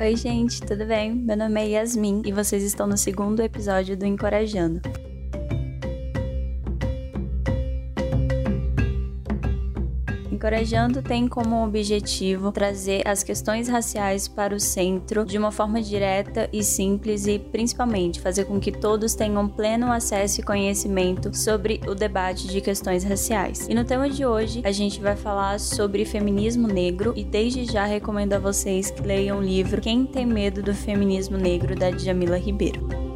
Oi, gente, tudo bem? Meu nome é Yasmin e vocês estão no segundo episódio do Encorajando. Encorajando tem como objetivo trazer as questões raciais para o centro de uma forma direta e simples e principalmente fazer com que todos tenham pleno acesso e conhecimento sobre o debate de questões raciais. E no tema de hoje a gente vai falar sobre feminismo negro e desde já recomendo a vocês que leiam o livro Quem tem medo do feminismo negro da Djamila Ribeiro.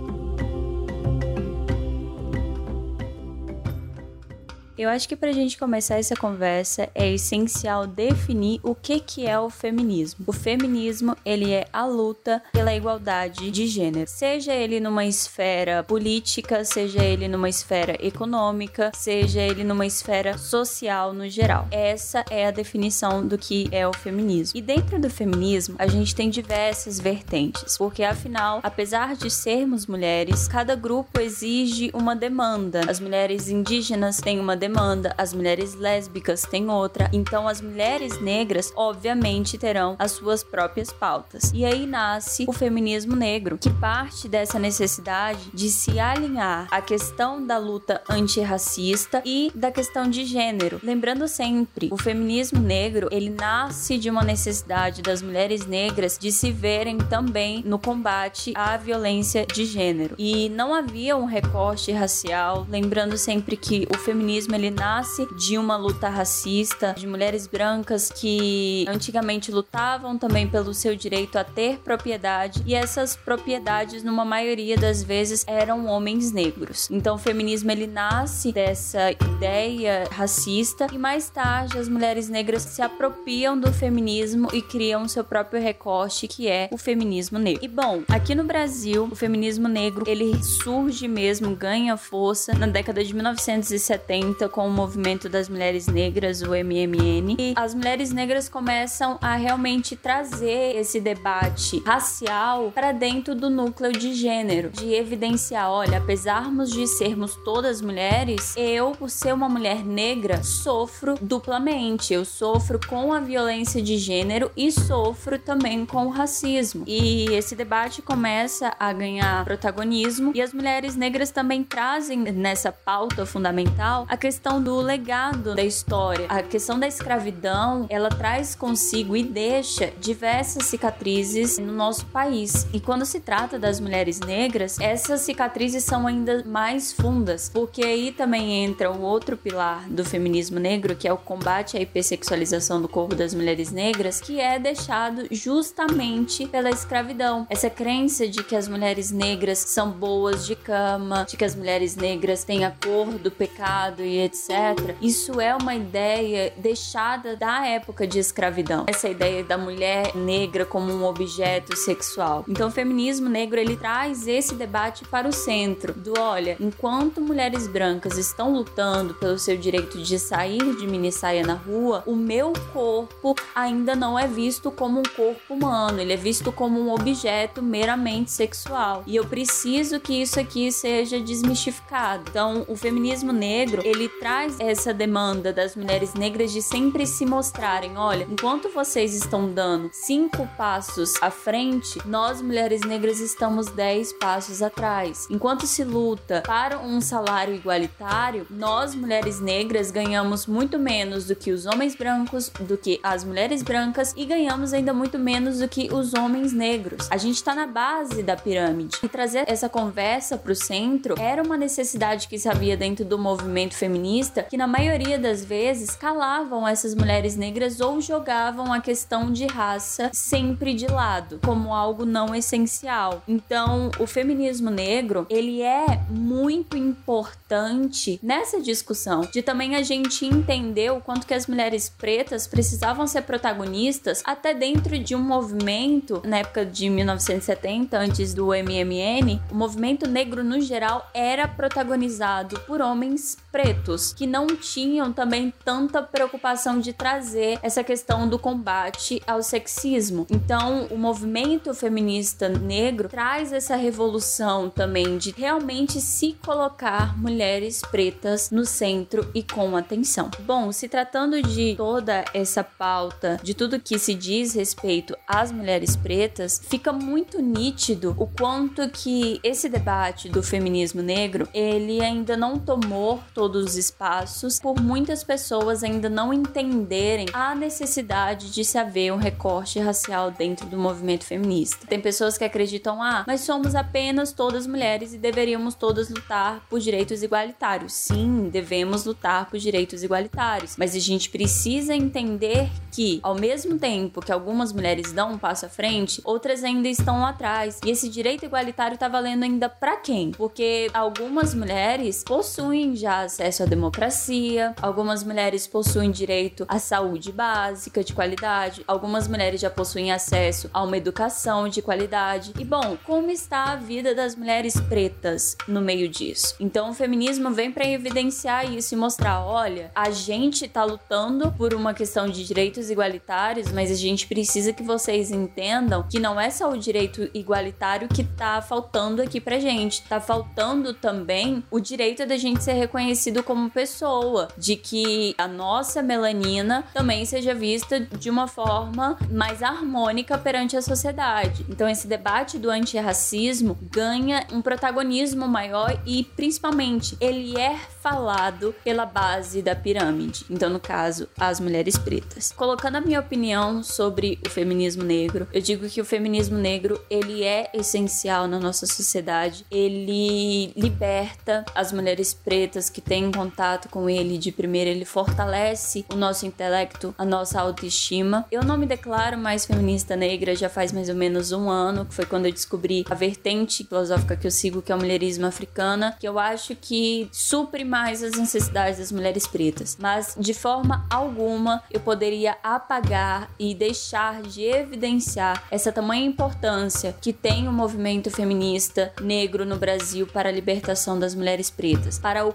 Eu acho que para a gente começar essa conversa é essencial definir o que, que é o feminismo. O feminismo ele é a luta pela igualdade de gênero, seja ele numa esfera política, seja ele numa esfera econômica, seja ele numa esfera social no geral. Essa é a definição do que é o feminismo. E dentro do feminismo a gente tem diversas vertentes, porque afinal, apesar de sermos mulheres, cada grupo exige uma demanda. As mulheres indígenas têm uma demanda demanda, as mulheres lésbicas têm outra, então as mulheres negras, obviamente, terão as suas próprias pautas. E aí nasce o feminismo negro, que parte dessa necessidade de se alinhar à questão da luta antirracista e da questão de gênero. Lembrando sempre, o feminismo negro, ele nasce de uma necessidade das mulheres negras de se verem também no combate à violência de gênero. E não havia um recorte racial, lembrando sempre que o feminismo ele nasce de uma luta racista de mulheres brancas que antigamente lutavam também pelo seu direito a ter propriedade e essas propriedades numa maioria das vezes eram homens negros. Então o feminismo ele nasce dessa ideia racista e mais tarde as mulheres negras se apropriam do feminismo e criam seu próprio recorte que é o feminismo negro. E bom, aqui no Brasil, o feminismo negro ele surge mesmo, ganha força na década de 1970 com o movimento das mulheres negras, o MMN, e as mulheres negras começam a realmente trazer esse debate racial para dentro do núcleo de gênero, de evidenciar, olha, apesar de sermos todas mulheres, eu, por ser uma mulher negra, sofro duplamente. Eu sofro com a violência de gênero e sofro também com o racismo. E esse debate começa a ganhar protagonismo e as mulheres negras também trazem nessa pauta fundamental a questão questão do legado da história. A questão da escravidão, ela traz consigo e deixa diversas cicatrizes no nosso país. E quando se trata das mulheres negras, essas cicatrizes são ainda mais fundas, porque aí também entra o outro pilar do feminismo negro, que é o combate à hipersexualização do corpo das mulheres negras, que é deixado justamente pela escravidão. Essa crença de que as mulheres negras são boas de cama, de que as mulheres negras têm a cor do pecado e etc. Isso é uma ideia deixada da época de escravidão. Essa ideia da mulher negra como um objeto sexual. Então, o feminismo negro ele traz esse debate para o centro do olha, enquanto mulheres brancas estão lutando pelo seu direito de sair de mini saia na rua, o meu corpo ainda não é visto como um corpo humano, ele é visto como um objeto meramente sexual. E eu preciso que isso aqui seja desmistificado. Então, o feminismo negro, ele traz essa demanda das mulheres negras de sempre se mostrarem: olha, enquanto vocês estão dando cinco passos à frente, nós mulheres negras estamos dez passos atrás. Enquanto se luta para um salário igualitário, nós mulheres negras ganhamos muito menos do que os homens brancos, do que as mulheres brancas e ganhamos ainda muito menos do que os homens negros. A gente está na base da pirâmide e trazer essa conversa para o centro era uma necessidade que se havia dentro do movimento feminino feminista que, na maioria das vezes, calavam essas mulheres negras ou jogavam a questão de raça sempre de lado, como algo não essencial. Então, o feminismo negro, ele é muito importante nessa discussão de também a gente entender o quanto que as mulheres pretas precisavam ser protagonistas até dentro de um movimento na época de 1970, antes do MMN, o movimento negro no geral era protagonizado por homens pretos que não tinham também tanta preocupação de trazer essa questão do combate ao sexismo. Então, o movimento feminista negro traz essa revolução também de realmente se colocar mulheres pretas no centro e com atenção. Bom, se tratando de toda essa pauta, de tudo que se diz respeito às mulheres pretas, fica muito nítido o quanto que esse debate do feminismo negro, ele ainda não tomou todos os espaços por muitas pessoas ainda não entenderem a necessidade de se haver um recorte racial dentro do movimento feminista. Tem pessoas que acreditam, ah, mas somos apenas todas mulheres e deveríamos todas lutar por direitos igualitários. Sim, devemos lutar por direitos igualitários, mas a gente precisa entender que, ao mesmo tempo que algumas mulheres dão um passo à frente, outras ainda estão lá atrás. E esse direito igualitário tá valendo ainda para quem? Porque algumas mulheres possuem já acesso à democracia, algumas mulheres possuem direito à saúde básica de qualidade, algumas mulheres já possuem acesso a uma educação de qualidade. E bom, como está a vida das mulheres pretas no meio disso? Então o feminismo vem para evidenciar isso e mostrar, olha, a gente tá lutando por uma questão de direitos igualitários, mas a gente precisa que vocês entendam que não é só o direito igualitário que tá faltando aqui pra gente, tá faltando também o direito da gente ser reconhecido como pessoa, de que a nossa melanina também seja vista de uma forma mais harmônica perante a sociedade. Então esse debate do antirracismo ganha um protagonismo maior e principalmente ele é falado pela base da pirâmide. Então no caso, as mulheres pretas. Colocando a minha opinião sobre o feminismo negro, eu digo que o feminismo negro, ele é essencial na nossa sociedade. Ele liberta as mulheres pretas que têm contato com ele de primeira, ele fortalece o nosso intelecto, a nossa autoestima. Eu não me declaro mais feminista negra já faz mais ou menos um ano, que foi quando eu descobri a vertente filosófica que eu sigo, que é o mulherismo africana, que eu acho que supre mais as necessidades das mulheres pretas. Mas de forma alguma eu poderia apagar e deixar de evidenciar essa tamanha importância que tem o movimento feminista negro no Brasil para a libertação das mulheres pretas, para a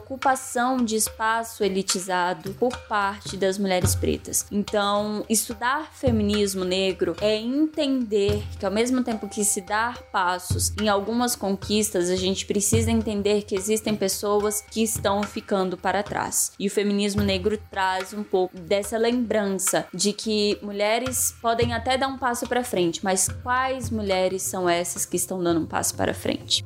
ocupação de espaço elitizado por parte das mulheres pretas. Então, estudar feminismo negro é entender que ao mesmo tempo que se dar passos em algumas conquistas, a gente precisa entender que existem pessoas que estão ficando para trás. E o feminismo negro traz um pouco dessa lembrança de que mulheres podem até dar um passo para frente, mas quais mulheres são essas que estão dando um passo para frente?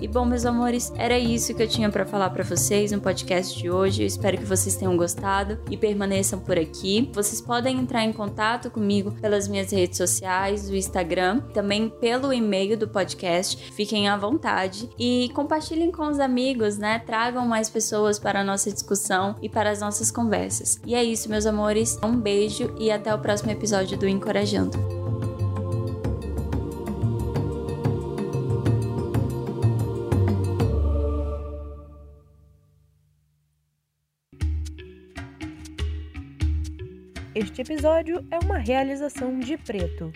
E bom, meus amores, era isso que eu tinha para falar para vocês no podcast de hoje. Eu espero que vocês tenham gostado e permaneçam por aqui. Vocês podem entrar em contato comigo pelas minhas redes sociais, o Instagram, também pelo e-mail do podcast. Fiquem à vontade e compartilhem com os amigos, né? Tragam mais pessoas para a nossa discussão e para as nossas conversas. E é isso, meus amores. Um beijo e até o próximo episódio do Encorajando. Este episódio é uma realização de Preto.